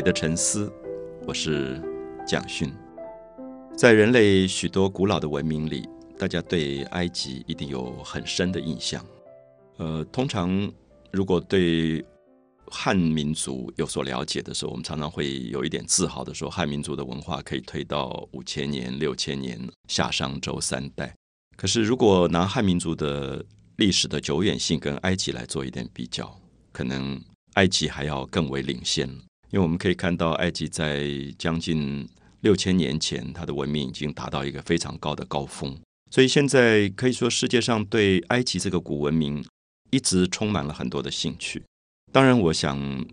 美的沉思，我是蒋勋。在人类许多古老的文明里，大家对埃及一定有很深的印象。呃，通常如果对汉民族有所了解的时候，我们常常会有一点自豪的说，汉民族的文化可以推到五千年、六千年，夏商周三代。可是，如果拿汉民族的历史的久远性跟埃及来做一点比较，可能埃及还要更为领先。因为我们可以看到，埃及在将近六千年前，它的文明已经达到一个非常高的高峰。所以现在可以说，世界上对埃及这个古文明一直充满了很多的兴趣。当然，我想，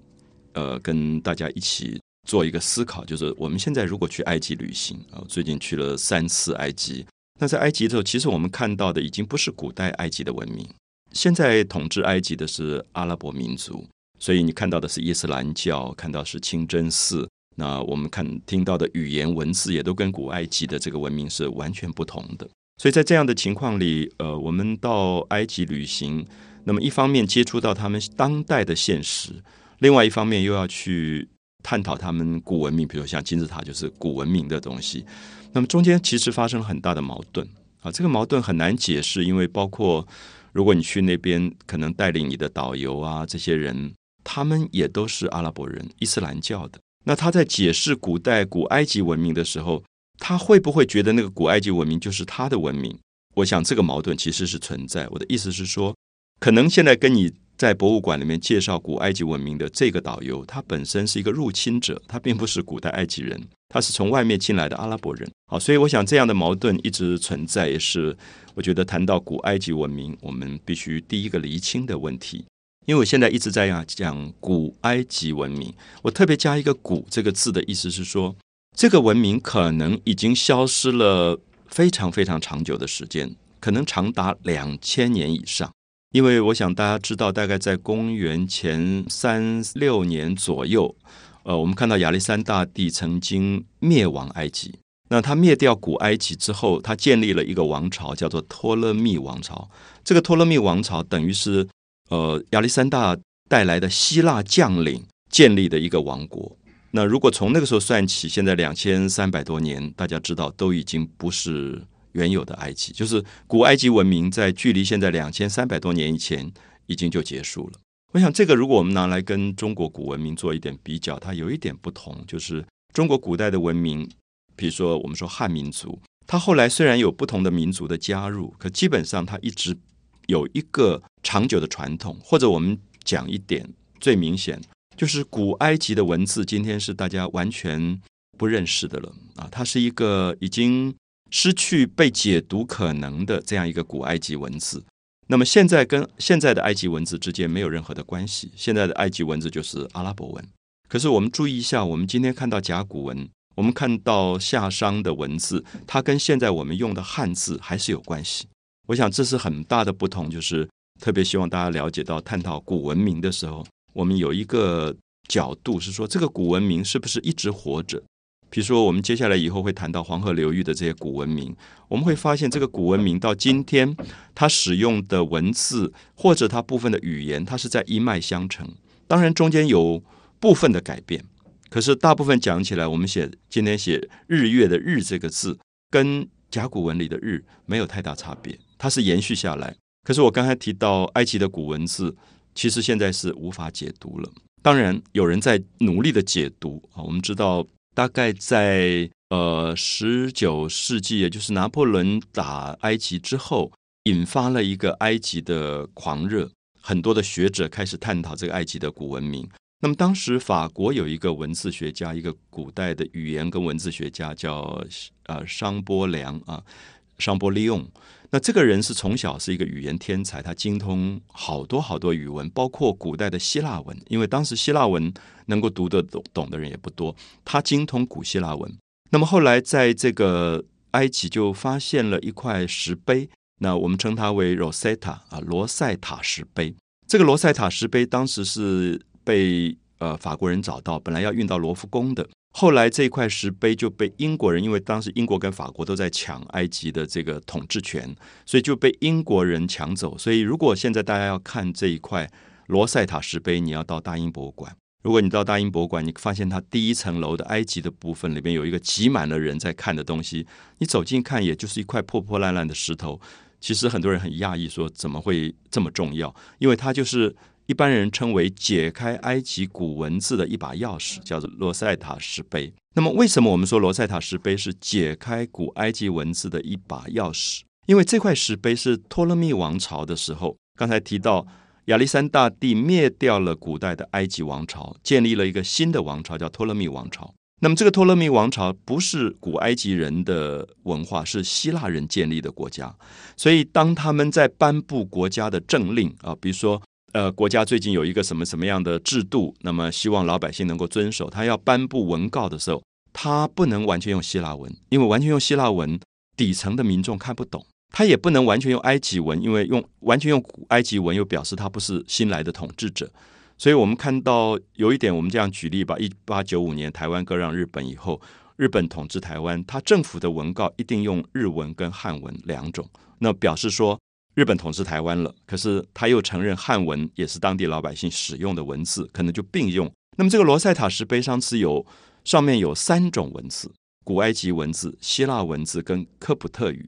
呃，跟大家一起做一个思考，就是我们现在如果去埃及旅行啊，最近去了三次埃及。那在埃及的时候，其实我们看到的已经不是古代埃及的文明，现在统治埃及的是阿拉伯民族。所以你看到的是伊斯兰教，看到是清真寺。那我们看听到的语言文字也都跟古埃及的这个文明是完全不同的。所以在这样的情况里，呃，我们到埃及旅行，那么一方面接触到他们当代的现实，另外一方面又要去探讨他们古文明，比如像金字塔就是古文明的东西。那么中间其实发生了很大的矛盾啊，这个矛盾很难解释，因为包括如果你去那边，可能带领你的导游啊这些人。他们也都是阿拉伯人，伊斯兰教的。那他在解释古代古埃及文明的时候，他会不会觉得那个古埃及文明就是他的文明？我想这个矛盾其实是存在。我的意思是说，可能现在跟你在博物馆里面介绍古埃及文明的这个导游，他本身是一个入侵者，他并不是古代埃及人，他是从外面进来的阿拉伯人。好，所以我想这样的矛盾一直存在，也是我觉得谈到古埃及文明，我们必须第一个厘清的问题。因为我现在一直在讲古埃及文明，我特别加一个“古”这个字的意思是说，这个文明可能已经消失了非常非常长久的时间，可能长达两千年以上。因为我想大家知道，大概在公元前三六年左右，呃，我们看到亚历山大帝曾经灭亡埃及。那他灭掉古埃及之后，他建立了一个王朝，叫做托勒密王朝。这个托勒密王朝等于是。呃，亚历山大带来的希腊将领建立的一个王国。那如果从那个时候算起，现在两千三百多年，大家知道都已经不是原有的埃及，就是古埃及文明在距离现在两千三百多年以前已经就结束了。我想这个如果我们拿来跟中国古文明做一点比较，它有一点不同，就是中国古代的文明，比如说我们说汉民族，它后来虽然有不同的民族的加入，可基本上它一直。有一个长久的传统，或者我们讲一点最明显，就是古埃及的文字，今天是大家完全不认识的了啊！它是一个已经失去被解读可能的这样一个古埃及文字。那么现在跟现在的埃及文字之间没有任何的关系，现在的埃及文字就是阿拉伯文。可是我们注意一下，我们今天看到甲骨文，我们看到夏商的文字，它跟现在我们用的汉字还是有关系。我想这是很大的不同，就是特别希望大家了解到，探讨古文明的时候，我们有一个角度是说，这个古文明是不是一直活着？比如说，我们接下来以后会谈到黄河流域的这些古文明，我们会发现，这个古文明到今天，它使用的文字或者它部分的语言，它是在一脉相承。当然，中间有部分的改变，可是大部分讲起来，我们写今天写日月的日这个字，跟甲骨文里的日没有太大差别。它是延续下来，可是我刚才提到埃及的古文字，其实现在是无法解读了。当然，有人在努力的解读啊。我们知道，大概在呃十九世纪，也就是拿破仑打埃及之后，引发了一个埃及的狂热，很多的学者开始探讨这个埃及的古文明。那么当时法国有一个文字学家，一个古代的语言跟文字学家叫呃商波良啊，商波利用。那这个人是从小是一个语言天才，他精通好多好多语文，包括古代的希腊文，因为当时希腊文能够读得懂懂的人也不多，他精通古希腊文。那么后来在这个埃及就发现了一块石碑，那我们称它为 Rosetta 啊，罗塞塔石碑。这个罗塞塔石碑当时是被呃法国人找到，本来要运到罗浮宫的。后来这块石碑就被英国人，因为当时英国跟法国都在抢埃及的这个统治权，所以就被英国人抢走。所以如果现在大家要看这一块罗塞塔石碑，你要到大英博物馆。如果你到大英博物馆，你发现它第一层楼的埃及的部分里面有一个挤满了人在看的东西，你走近看，也就是一块破破烂烂的石头。其实很多人很讶异，说怎么会这么重要？因为它就是一般人称为解开埃及古文字的一把钥匙，叫做罗塞塔石碑。那么，为什么我们说罗塞塔石碑是解开古埃及文字的一把钥匙？因为这块石碑是托勒密王朝的时候，刚才提到亚历山大帝灭掉了古代的埃及王朝，建立了一个新的王朝，叫托勒密王朝。那么，这个托勒密王朝不是古埃及人的文化，是希腊人建立的国家。所以，当他们在颁布国家的政令啊，比如说，呃，国家最近有一个什么什么样的制度，那么希望老百姓能够遵守，他要颁布文告的时候，他不能完全用希腊文，因为完全用希腊文，底层的民众看不懂。他也不能完全用埃及文，因为用完全用古埃及文又表示他不是新来的统治者，所以我们看到有一点，我们这样举例吧：一八九五年台湾割让日本以后，日本统治台湾，他政府的文告一定用日文跟汉文两种，那表示说日本统治台湾了，可是他又承认汉文也是当地老百姓使用的文字，可能就并用。那么这个罗塞塔石碑上是有上面有三种文字：古埃及文字、希腊文字跟科普特语。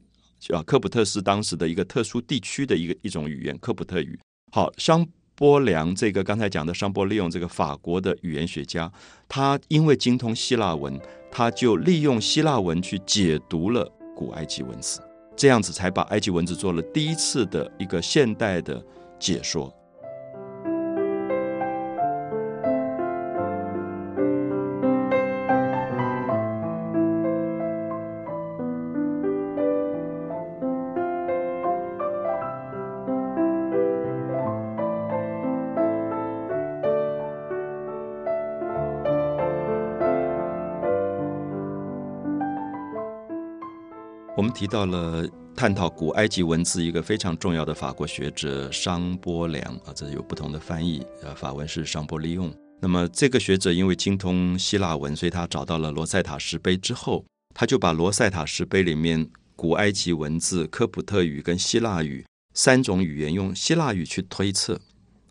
啊，科普特是当时的一个特殊地区的一个一种语言，科普特语。好，商波良这个刚才讲的商波利用这个法国的语言学家，他因为精通希腊文，他就利用希腊文去解读了古埃及文字，这样子才把埃及文字做了第一次的一个现代的解说。到了探讨古埃及文字一个非常重要的法国学者商波良啊，这有不同的翻译，呃，法文是商波利用。那么这个学者因为精通希腊文，所以他找到了罗塞塔石碑之后，他就把罗塞塔石碑里面古埃及文字、科普特语跟希腊语三种语言，用希腊语去推测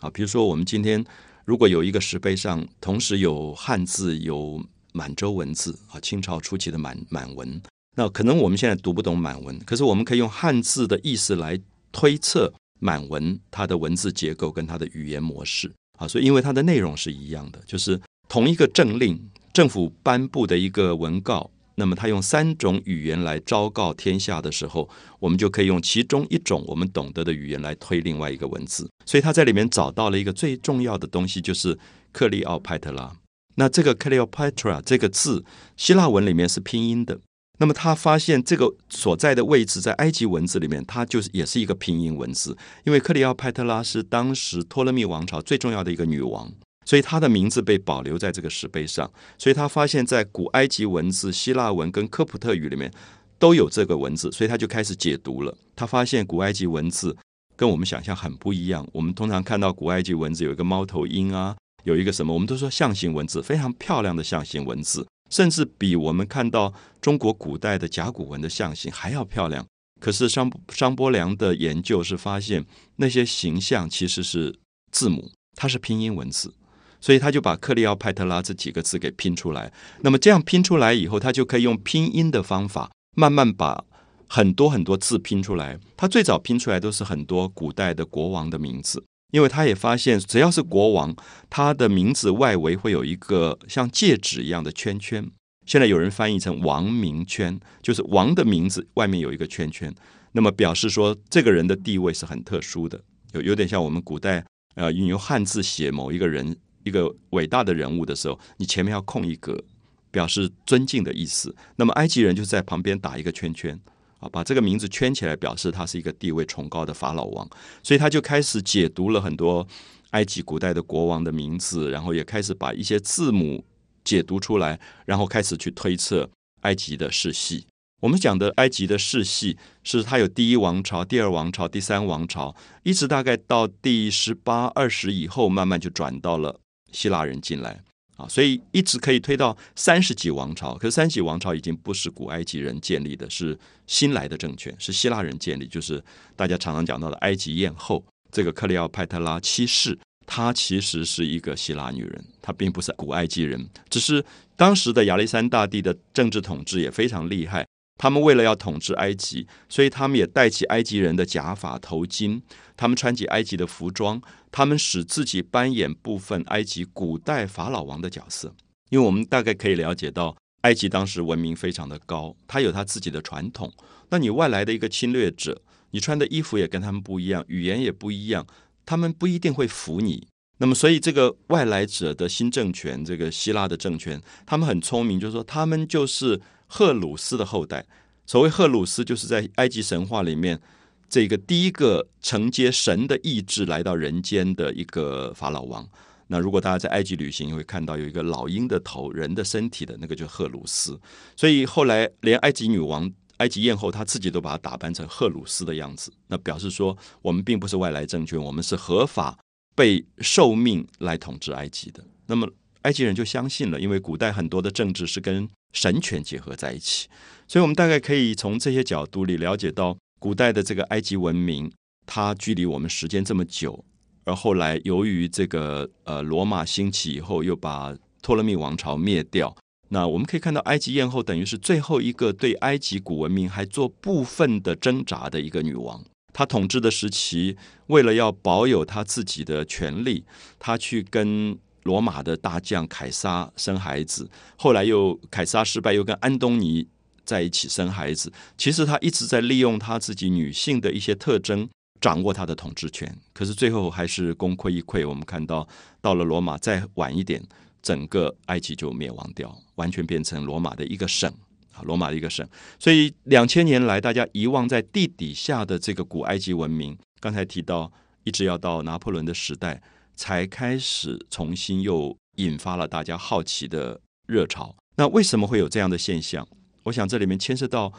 啊。比如说，我们今天如果有一个石碑上同时有汉字、有满洲文字啊，清朝初期的满满文。那可能我们现在读不懂满文，可是我们可以用汉字的意思来推测满文它的文字结构跟它的语言模式啊，所以因为它的内容是一样的，就是同一个政令，政府颁布的一个文告，那么他用三种语言来昭告天下的时候，我们就可以用其中一种我们懂得的语言来推另外一个文字，所以他在里面找到了一个最重要的东西，就是克利奥派特拉。那这个 Cleopatra 这个字，希腊文里面是拼音的。那么他发现这个所在的位置在埃及文字里面，它就是也是一个拼音文字。因为克里奥派特拉是当时托勒密王朝最重要的一个女王，所以她的名字被保留在这个石碑上。所以他发现，在古埃及文字、希腊文跟科普特语里面都有这个文字，所以他就开始解读了。他发现古埃及文字跟我们想象很不一样。我们通常看到古埃及文字有一个猫头鹰啊，有一个什么，我们都说象形文字，非常漂亮的象形文字。甚至比我们看到中国古代的甲骨文的象形还要漂亮。可是商商波良的研究是发现那些形象其实是字母，它是拼音文字，所以他就把克利奥派特拉这几个字给拼出来。那么这样拼出来以后，他就可以用拼音的方法慢慢把很多很多字拼出来。他最早拼出来都是很多古代的国王的名字。因为他也发现，只要是国王，他的名字外围会有一个像戒指一样的圈圈。现在有人翻译成“王名圈”，就是王的名字外面有一个圈圈，那么表示说这个人的地位是很特殊的，有有点像我们古代呃运用汉字写某一个人一个伟大的人物的时候，你前面要空一格，表示尊敬的意思。那么埃及人就在旁边打一个圈圈。啊，把这个名字圈起来，表示他是一个地位崇高的法老王，所以他就开始解读了很多埃及古代的国王的名字，然后也开始把一些字母解读出来，然后开始去推测埃及的世系。我们讲的埃及的世系，是它有第一王朝、第二王朝、第三王朝，一直大概到第十八、二十以后，慢慢就转到了希腊人进来。啊，所以一直可以推到三十几王朝，可是三十几王朝已经不是古埃及人建立的，是新来的政权，是希腊人建立，就是大家常常讲到的埃及艳后这个克里奥派特拉七世，她其实是一个希腊女人，她并不是古埃及人。只是当时的亚历山大帝的政治统治也非常厉害，他们为了要统治埃及，所以他们也戴起埃及人的假发、头巾，他们穿起埃及的服装，他们使自己扮演部分埃及古代法老王的角色。因为我们大概可以了解到，埃及当时文明非常的高，它有它自己的传统。那你外来的一个侵略者，你穿的衣服也跟他们不一样，语言也不一样。他们不一定会服你，那么所以这个外来者的新政权，这个希腊的政权，他们很聪明，就是说他们就是赫鲁斯的后代。所谓赫鲁斯，就是在埃及神话里面这个第一个承接神的意志来到人间的一个法老王。那如果大家在埃及旅行，会看到有一个老鹰的头、人的身体的那个，就赫鲁斯。所以后来连埃及女王。埃及艳后她自己都把它打扮成赫鲁斯的样子，那表示说我们并不是外来政权，我们是合法被受命来统治埃及的。那么埃及人就相信了，因为古代很多的政治是跟神权结合在一起，所以我们大概可以从这些角度里了解到，古代的这个埃及文明，它距离我们时间这么久，而后来由于这个呃罗马兴起以后，又把托勒密王朝灭掉。那我们可以看到，埃及艳后等于是最后一个对埃及古文明还做部分的挣扎的一个女王。她统治的时期，为了要保有她自己的权利，她去跟罗马的大将凯撒生孩子。后来又凯撒失败，又跟安东尼在一起生孩子。其实他一直在利用他自己女性的一些特征，掌握他的统治权。可是最后还是功亏一篑。我们看到，到了罗马再晚一点。整个埃及就灭亡掉，完全变成罗马的一个省啊，罗马的一个省。所以两千年来，大家遗忘在地底下的这个古埃及文明，刚才提到，一直要到拿破仑的时代，才开始重新又引发了大家好奇的热潮。那为什么会有这样的现象？我想这里面牵涉到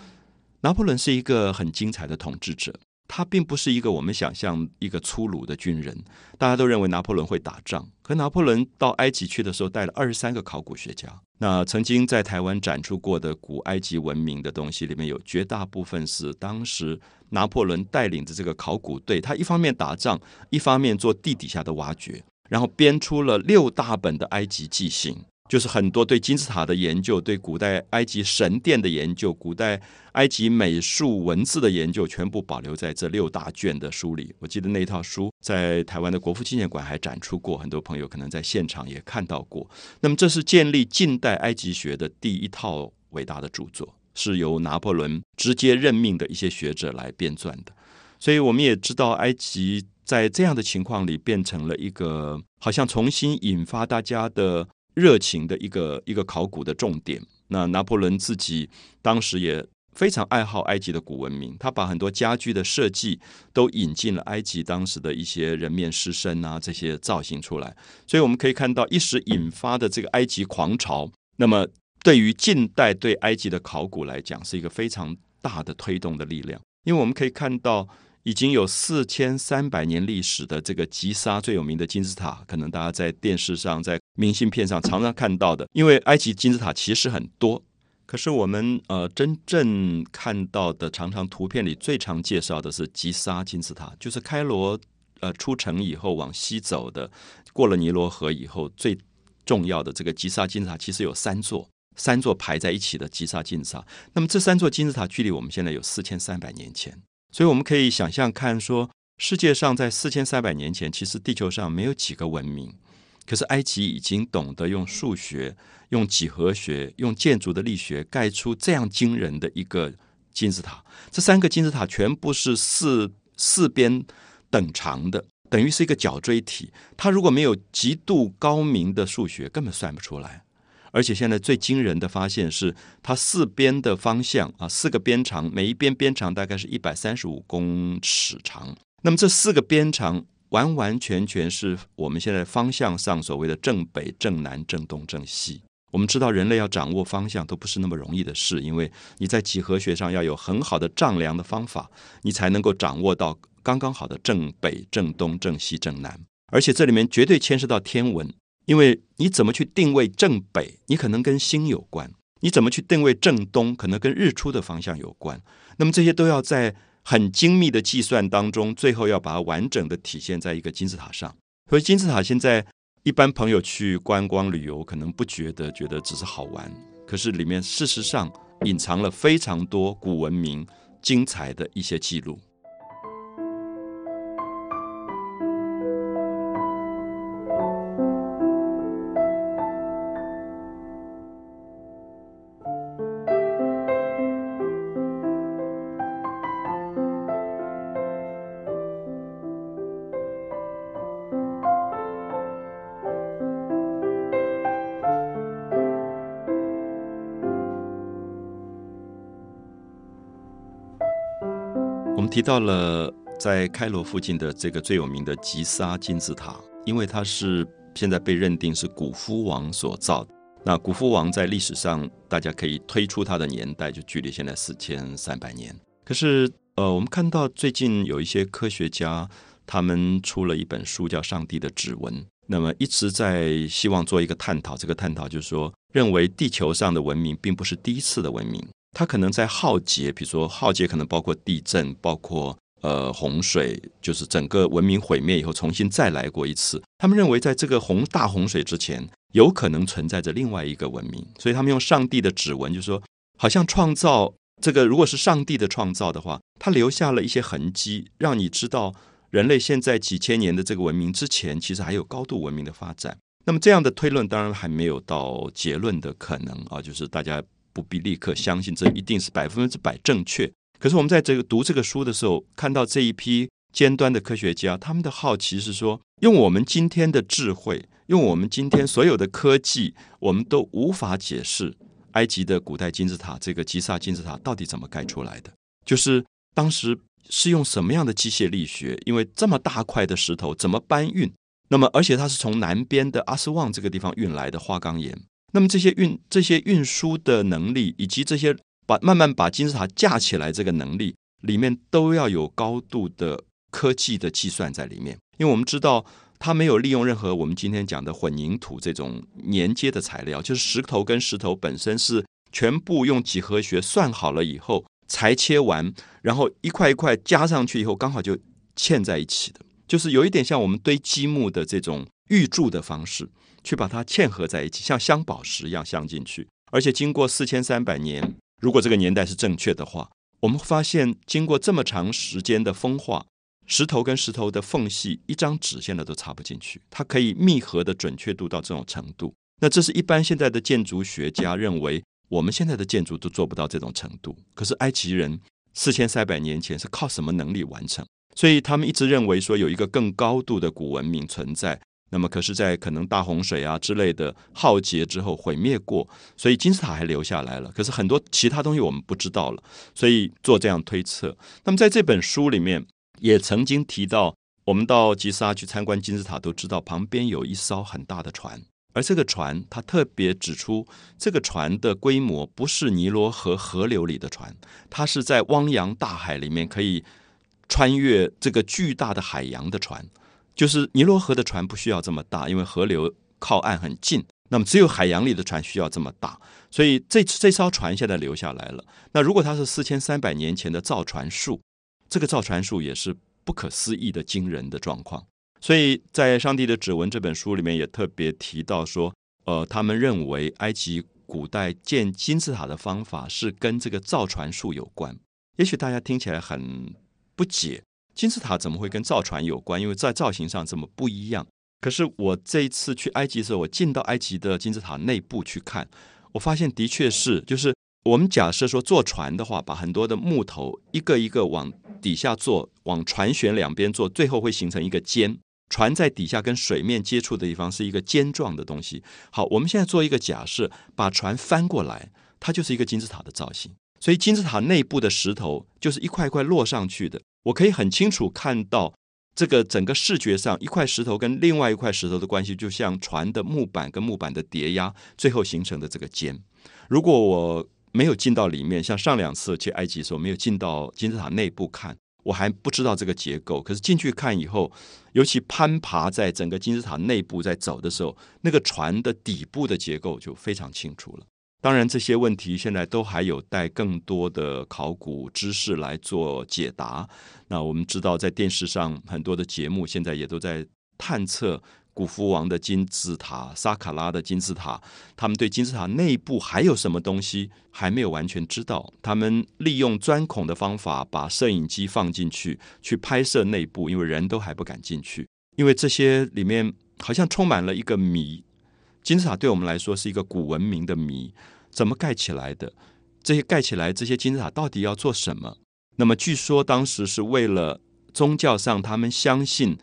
拿破仑是一个很精彩的统治者。他并不是一个我们想象一个粗鲁的军人，大家都认为拿破仑会打仗。可拿破仑到埃及去的时候，带了二十三个考古学家。那曾经在台湾展出过的古埃及文明的东西里面有绝大部分是当时拿破仑带领的这个考古队，他一方面打仗，一方面做地底下的挖掘，然后编出了六大本的埃及记行。就是很多对金字塔的研究，对古代埃及神殿的研究，古代埃及美术文字的研究，全部保留在这六大卷的书里。我记得那一套书在台湾的国父纪念馆还展出过，很多朋友可能在现场也看到过。那么，这是建立近代埃及学的第一套伟大的著作，是由拿破仑直接任命的一些学者来编撰的。所以，我们也知道，埃及在这样的情况里，变成了一个好像重新引发大家的。热情的一个一个考古的重点。那拿破仑自己当时也非常爱好埃及的古文明，他把很多家具的设计都引进了埃及当时的一些人面狮身啊这些造型出来。所以我们可以看到一时引发的这个埃及狂潮，那么对于近代对埃及的考古来讲，是一个非常大的推动的力量。因为我们可以看到。已经有四千三百年历史的这个吉沙最有名的金字塔，可能大家在电视上、在明信片上常常看到的。因为埃及金字塔其实很多，可是我们呃真正看到的，常常图片里最常介绍的是吉沙金字塔，就是开罗呃出城以后往西走的，过了尼罗河以后最重要的这个吉沙金字塔，其实有三座，三座排在一起的吉沙金字塔。那么这三座金字塔距离我们现在有四千三百年前。所以我们可以想象看，说世界上在四千三百年前，其实地球上没有几个文明，可是埃及已经懂得用数学、用几何学、用建筑的力学盖出这样惊人的一个金字塔。这三个金字塔全部是四四边等长的，等于是一个角锥体。它如果没有极度高明的数学，根本算不出来。而且现在最惊人的发现是，它四边的方向啊，四个边长，每一边边长大概是一百三十五公尺长。那么这四个边长完完全全是我们现在方向上所谓的正北、正南、正东、正西。我们知道人类要掌握方向都不是那么容易的事，因为你在几何学上要有很好的丈量的方法，你才能够掌握到刚刚好的正北、正东、正西、正南。而且这里面绝对牵涉到天文。因为你怎么去定位正北，你可能跟星有关；你怎么去定位正东，可能跟日出的方向有关。那么这些都要在很精密的计算当中，最后要把它完整的体现在一个金字塔上。所以金字塔现在一般朋友去观光旅游，可能不觉得，觉得只是好玩。可是里面事实上隐藏了非常多古文明精彩的一些记录。提到了在开罗附近的这个最有名的吉萨金字塔，因为它是现在被认定是古夫王所造。那古夫王在历史上，大家可以推出他的年代，就距离现在四千三百年。可是，呃，我们看到最近有一些科学家，他们出了一本书，叫《上帝的指纹》，那么一直在希望做一个探讨。这个探讨就是说，认为地球上的文明并不是第一次的文明。它可能在浩劫，比如说浩劫可能包括地震，包括呃洪水，就是整个文明毁灭以后重新再来过一次。他们认为，在这个洪大洪水之前，有可能存在着另外一个文明，所以他们用上帝的指纹，就是说，好像创造这个，如果是上帝的创造的话，他留下了一些痕迹，让你知道人类现在几千年的这个文明之前，其实还有高度文明的发展。那么这样的推论当然还没有到结论的可能啊，就是大家。不必立刻相信这一定是百分之百正确。可是我们在这个读这个书的时候，看到这一批尖端的科学家，他们的好奇是说，用我们今天的智慧，用我们今天所有的科技，我们都无法解释埃及的古代金字塔这个吉萨金字塔到底怎么盖出来的。就是当时是用什么样的机械力学？因为这么大块的石头怎么搬运？那么而且它是从南边的阿斯旺这个地方运来的花岗岩。那么这些运这些运输的能力，以及这些把慢慢把金字塔架起来这个能力，里面都要有高度的科技的计算在里面。因为我们知道，它没有利用任何我们今天讲的混凝土这种粘接的材料，就是石头跟石头本身是全部用几何学算好了以后裁切完，然后一块一块加上去以后，刚好就嵌在一起的，就是有一点像我们堆积木的这种预铸的方式。去把它嵌合在一起，像镶宝石一样镶进去。而且经过四千三百年，如果这个年代是正确的话，我们发现经过这么长时间的风化，石头跟石头的缝隙，一张纸现在都插不进去。它可以密合的准确度到这种程度。那这是一般现在的建筑学家认为，我们现在的建筑都做不到这种程度。可是埃及人四千三百年前是靠什么能力完成？所以他们一直认为说有一个更高度的古文明存在。那么，可是，在可能大洪水啊之类的浩劫之后毁灭过，所以金字塔还留下来了。可是很多其他东西我们不知道了，所以做这样推测。那么在这本书里面也曾经提到，我们到吉萨去参观金字塔，都知道旁边有一艘很大的船，而这个船它特别指出，这个船的规模不是尼罗河河流里的船，它是在汪洋大海里面可以穿越这个巨大的海洋的船。就是尼罗河的船不需要这么大，因为河流靠岸很近。那么只有海洋里的船需要这么大，所以这这艘船现在留下来了。那如果它是四千三百年前的造船术，这个造船术也是不可思议的惊人的状况。所以在《上帝的指纹》这本书里面也特别提到说，呃，他们认为埃及古代建金字塔的方法是跟这个造船术有关。也许大家听起来很不解。金字塔怎么会跟造船有关？因为在造型上这么不一样。可是我这一次去埃及的时候，我进到埃及的金字塔内部去看，我发现的确是，就是我们假设说坐船的话，把很多的木头一个一个往底下坐，往船舷两边坐，最后会形成一个尖。船在底下跟水面接触的地方是一个尖状的东西。好，我们现在做一个假设，把船翻过来，它就是一个金字塔的造型。所以金字塔内部的石头就是一块一块落上去的。我可以很清楚看到，这个整个视觉上一块石头跟另外一块石头的关系，就像船的木板跟木板的叠压，最后形成的这个尖。如果我没有进到里面，像上两次去埃及的时候没有进到金字塔内部看，我还不知道这个结构。可是进去看以后，尤其攀爬在整个金字塔内部在走的时候，那个船的底部的结构就非常清楚了。当然，这些问题现在都还有待更多的考古知识来做解答。那我们知道，在电视上很多的节目现在也都在探测古福王的金字塔、沙卡拉的金字塔，他们对金字塔内部还有什么东西还没有完全知道。他们利用钻孔的方法，把摄影机放进去去拍摄内部，因为人都还不敢进去，因为这些里面好像充满了一个谜。金字塔对我们来说是一个古文明的谜，怎么盖起来的？这些盖起来这些金字塔到底要做什么？那么据说当时是为了宗教上，他们相信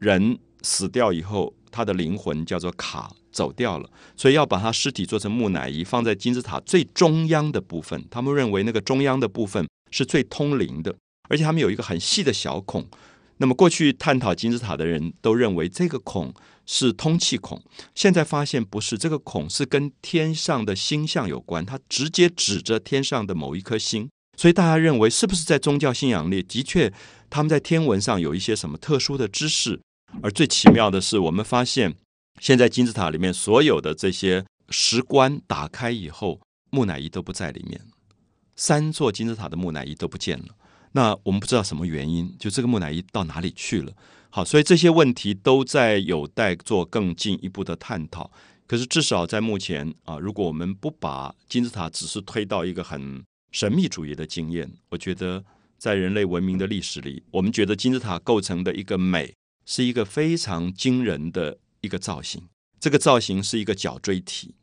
人死掉以后，他的灵魂叫做卡走掉了，所以要把他尸体做成木乃伊，放在金字塔最中央的部分。他们认为那个中央的部分是最通灵的，而且他们有一个很细的小孔。那么过去探讨金字塔的人都认为这个孔是通气孔，现在发现不是，这个孔是跟天上的星象有关，它直接指着天上的某一颗星。所以大家认为，是不是在宗教信仰里的确他们在天文上有一些什么特殊的知识？而最奇妙的是，我们发现现在金字塔里面所有的这些石棺打开以后，木乃伊都不在里面，三座金字塔的木乃伊都不见了。那我们不知道什么原因，就这个木乃伊到哪里去了？好，所以这些问题都在有待做更进一步的探讨。可是至少在目前啊，如果我们不把金字塔只是推到一个很神秘主义的经验，我觉得在人类文明的历史里，我们觉得金字塔构成的一个美，是一个非常惊人的一个造型。这个造型是一个角锥体。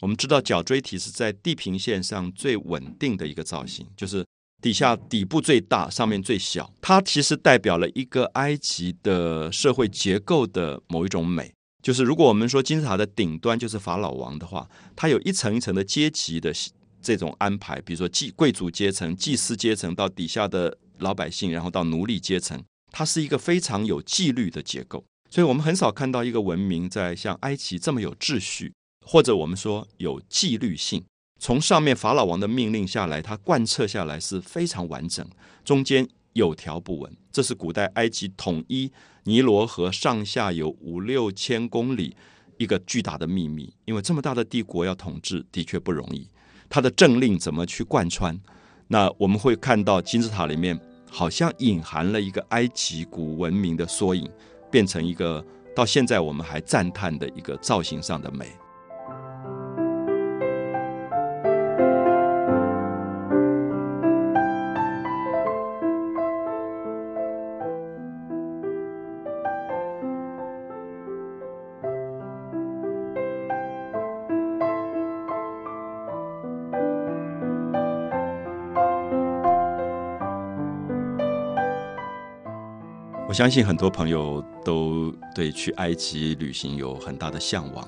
我们知道角锥体是在地平线上最稳定的一个造型，就是底下底部最大，上面最小。它其实代表了一个埃及的社会结构的某一种美。就是如果我们说金字塔的顶端就是法老王的话，它有一层一层的阶级的。这种安排，比如说祭贵族阶层、祭司阶层到底下的老百姓，然后到奴隶阶层，它是一个非常有纪律的结构。所以我们很少看到一个文明在像埃及这么有秩序，或者我们说有纪律性。从上面法老王的命令下来，它贯彻下来是非常完整，中间有条不紊。这是古代埃及统一尼罗河上下游五六千公里一个巨大的秘密。因为这么大的帝国要统治的确不容易。他的政令怎么去贯穿？那我们会看到金字塔里面好像隐含了一个埃及古文明的缩影，变成一个到现在我们还赞叹的一个造型上的美。我相信很多朋友都对去埃及旅行有很大的向往，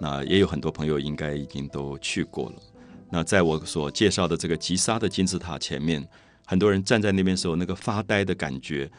那也有很多朋友应该已经都去过了。那在我所介绍的这个吉沙的金字塔前面，很多人站在那边时候那个发呆的感觉，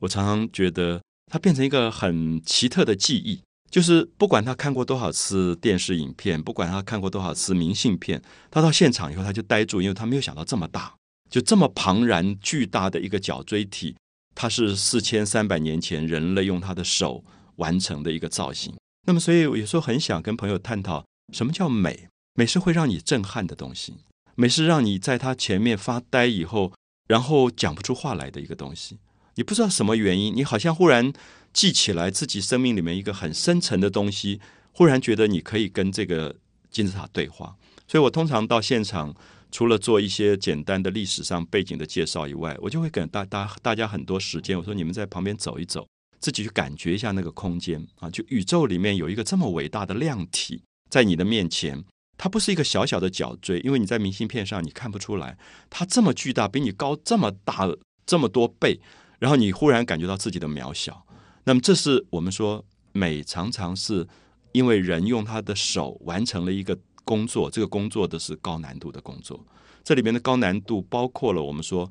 我常常觉得它变成一个很奇特的记忆。就是不管他看过多少次电视影片，不管他看过多少次明信片，他到现场以后他就呆住，因为他没有想到这么大，就这么庞然巨大的一个角锥体。它是四千三百年前人类用他的手完成的一个造型。那么，所以我有时候很想跟朋友探讨，什么叫美？美是会让你震撼的东西，美是让你在他前面发呆以后，然后讲不出话来的一个东西。你不知道什么原因，你好像忽然记起来自己生命里面一个很深沉的东西，忽然觉得你可以跟这个金字塔对话。所以我通常到现场。除了做一些简单的历史上背景的介绍以外，我就会给大大大家很多时间。我说你们在旁边走一走，自己去感觉一下那个空间啊，就宇宙里面有一个这么伟大的量体在你的面前，它不是一个小小的角锥，因为你在明信片上你看不出来，它这么巨大，比你高这么大这么多倍，然后你忽然感觉到自己的渺小。那么这是我们说美，常常是因为人用他的手完成了一个。工作这个工作的是高难度的工作，这里面的高难度包括了我们说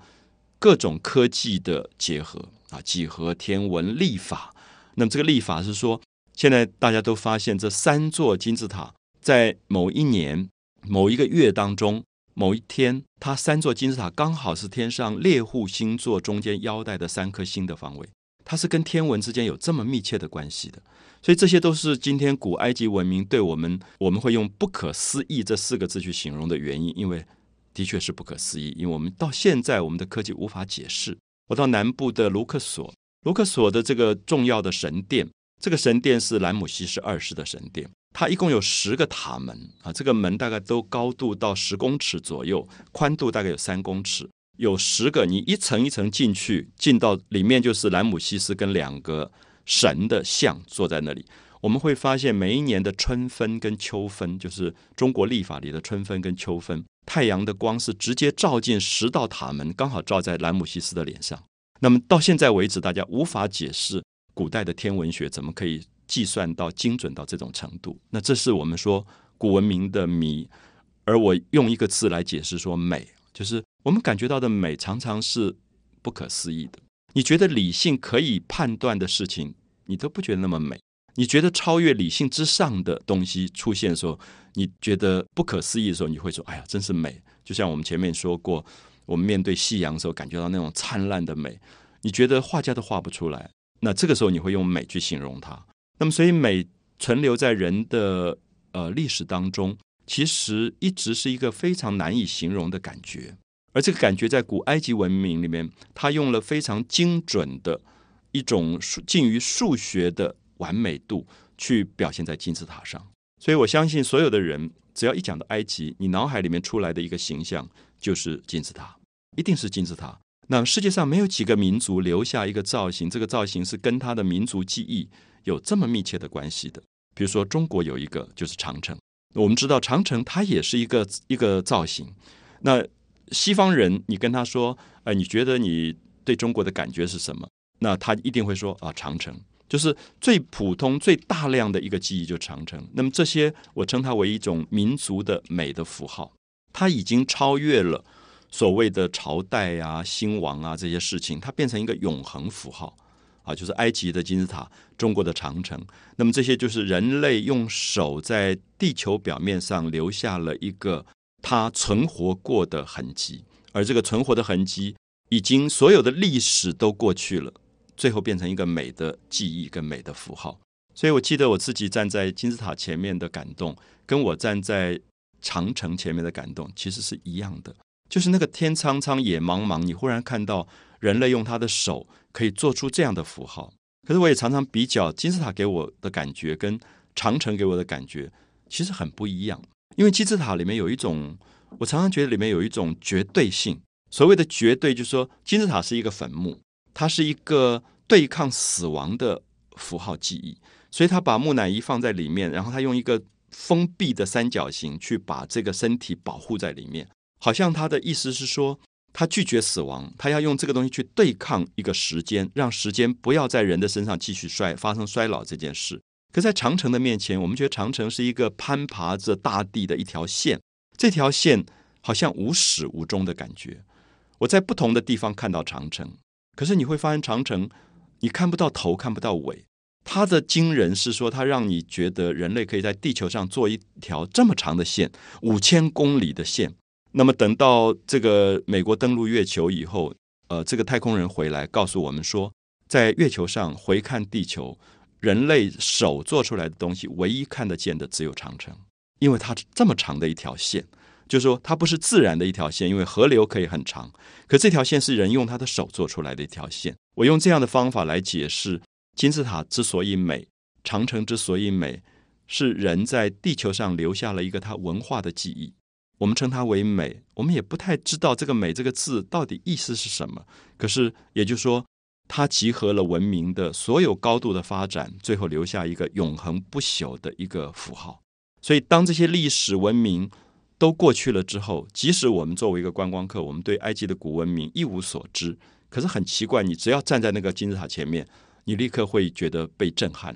各种科技的结合啊，几何、天文、历法。那么这个历法是说，现在大家都发现这三座金字塔在某一年、某一个月当中、某一天，它三座金字塔刚好是天上猎户星座中间腰带的三颗星的方位，它是跟天文之间有这么密切的关系的。所以这些都是今天古埃及文明对我们，我们会用“不可思议”这四个字去形容的原因，因为的确是不可思议。因为我们到现在，我们的科技无法解释。我到南部的卢克索，卢克索的这个重要的神殿，这个神殿是兰姆西斯二世的神殿，它一共有十个塔门啊，这个门大概都高度到十公尺左右，宽度大概有三公尺，有十个，你一层一层进去，进到里面就是兰姆西斯跟两个神的像坐在那里。我们会发现每一年的春分跟秋分，就是中国历法里的春分跟秋分，太阳的光是直接照进十道塔门，刚好照在兰姆西斯的脸上。那么到现在为止，大家无法解释。古代的天文学怎么可以计算到精准到这种程度？那这是我们说古文明的谜。而我用一个字来解释说美，就是我们感觉到的美常常是不可思议的。你觉得理性可以判断的事情，你都不觉得那么美；你觉得超越理性之上的东西出现的时候，你觉得不可思议的时候，你会说：“哎呀，真是美！”就像我们前面说过，我们面对夕阳的时候，感觉到那种灿烂的美，你觉得画家都画不出来。那这个时候你会用美去形容它。那么，所以美存留在人的呃历史当中，其实一直是一个非常难以形容的感觉。而这个感觉在古埃及文明里面，它用了非常精准的一种近于数学的完美度去表现在金字塔上。所以我相信，所有的人只要一讲到埃及，你脑海里面出来的一个形象就是金字塔，一定是金字塔。那世界上没有几个民族留下一个造型，这个造型是跟他的民族记忆有这么密切的关系的。比如说，中国有一个就是长城，我们知道长城它也是一个一个造型。那西方人，你跟他说，哎，你觉得你对中国的感觉是什么？那他一定会说啊，长城就是最普通、最大量的一个记忆，就长城。那么这些，我称它为一种民族的美的符号，它已经超越了。所谓的朝代啊、兴亡啊这些事情，它变成一个永恒符号啊，就是埃及的金字塔、中国的长城。那么这些就是人类用手在地球表面上留下了一个它存活过的痕迹，而这个存活的痕迹已经所有的历史都过去了，最后变成一个美的记忆跟美的符号。所以我记得我自己站在金字塔前面的感动，跟我站在长城前面的感动其实是一样的。就是那个天苍苍，野茫茫，你忽然看到人类用他的手可以做出这样的符号。可是我也常常比较金字塔给我的感觉跟长城给我的感觉其实很不一样。因为金字塔里面有一种，我常常觉得里面有一种绝对性。所谓的绝对，就是说金字塔是一个坟墓，它是一个对抗死亡的符号记忆。所以他把木乃伊放在里面，然后他用一个封闭的三角形去把这个身体保护在里面。好像他的意思是说，他拒绝死亡，他要用这个东西去对抗一个时间，让时间不要在人的身上继续衰发生衰老这件事。可在长城的面前，我们觉得长城是一个攀爬着大地的一条线，这条线好像无始无终的感觉。我在不同的地方看到长城，可是你会发现长城你看不到头，看不到尾。它的惊人是说，它让你觉得人类可以在地球上做一条这么长的线，五千公里的线。那么等到这个美国登陆月球以后，呃，这个太空人回来告诉我们说，在月球上回看地球，人类手做出来的东西，唯一看得见的只有长城，因为它这么长的一条线，就是说它不是自然的一条线，因为河流可以很长，可这条线是人用他的手做出来的一条线。我用这样的方法来解释金字塔之所以美，长城之所以美，是人在地球上留下了一个他文化的记忆。我们称它为美，我们也不太知道这个“美”这个字到底意思是什么。可是，也就是说，它集合了文明的所有高度的发展，最后留下一个永恒不朽的一个符号。所以，当这些历史文明都过去了之后，即使我们作为一个观光客，我们对埃及的古文明一无所知，可是很奇怪，你只要站在那个金字塔前面，你立刻会觉得被震撼，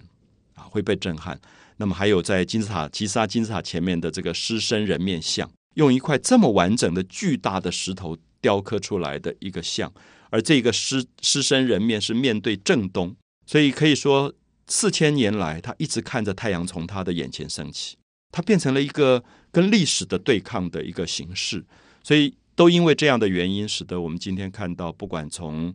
啊，会被震撼。那么，还有在金字塔吉萨金字塔前面的这个狮身人面像。用一块这么完整的巨大的石头雕刻出来的一个像，而这个狮狮身人面是面对正东，所以可以说四千年来他一直看着太阳从他的眼前升起，它变成了一个跟历史的对抗的一个形式。所以都因为这样的原因，使得我们今天看到，不管从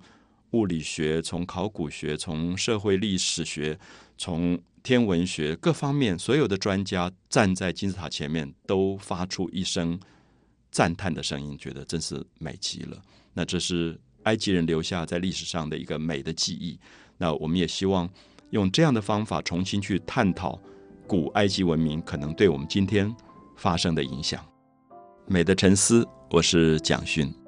物理学、从考古学、从社会历史学、从天文学各方面，所有的专家站在金字塔前面，都发出一声赞叹的声音，觉得真是美极了。那这是埃及人留下在历史上的一个美的记忆。那我们也希望用这样的方法重新去探讨古埃及文明可能对我们今天发生的影响。美的沉思，我是蒋勋。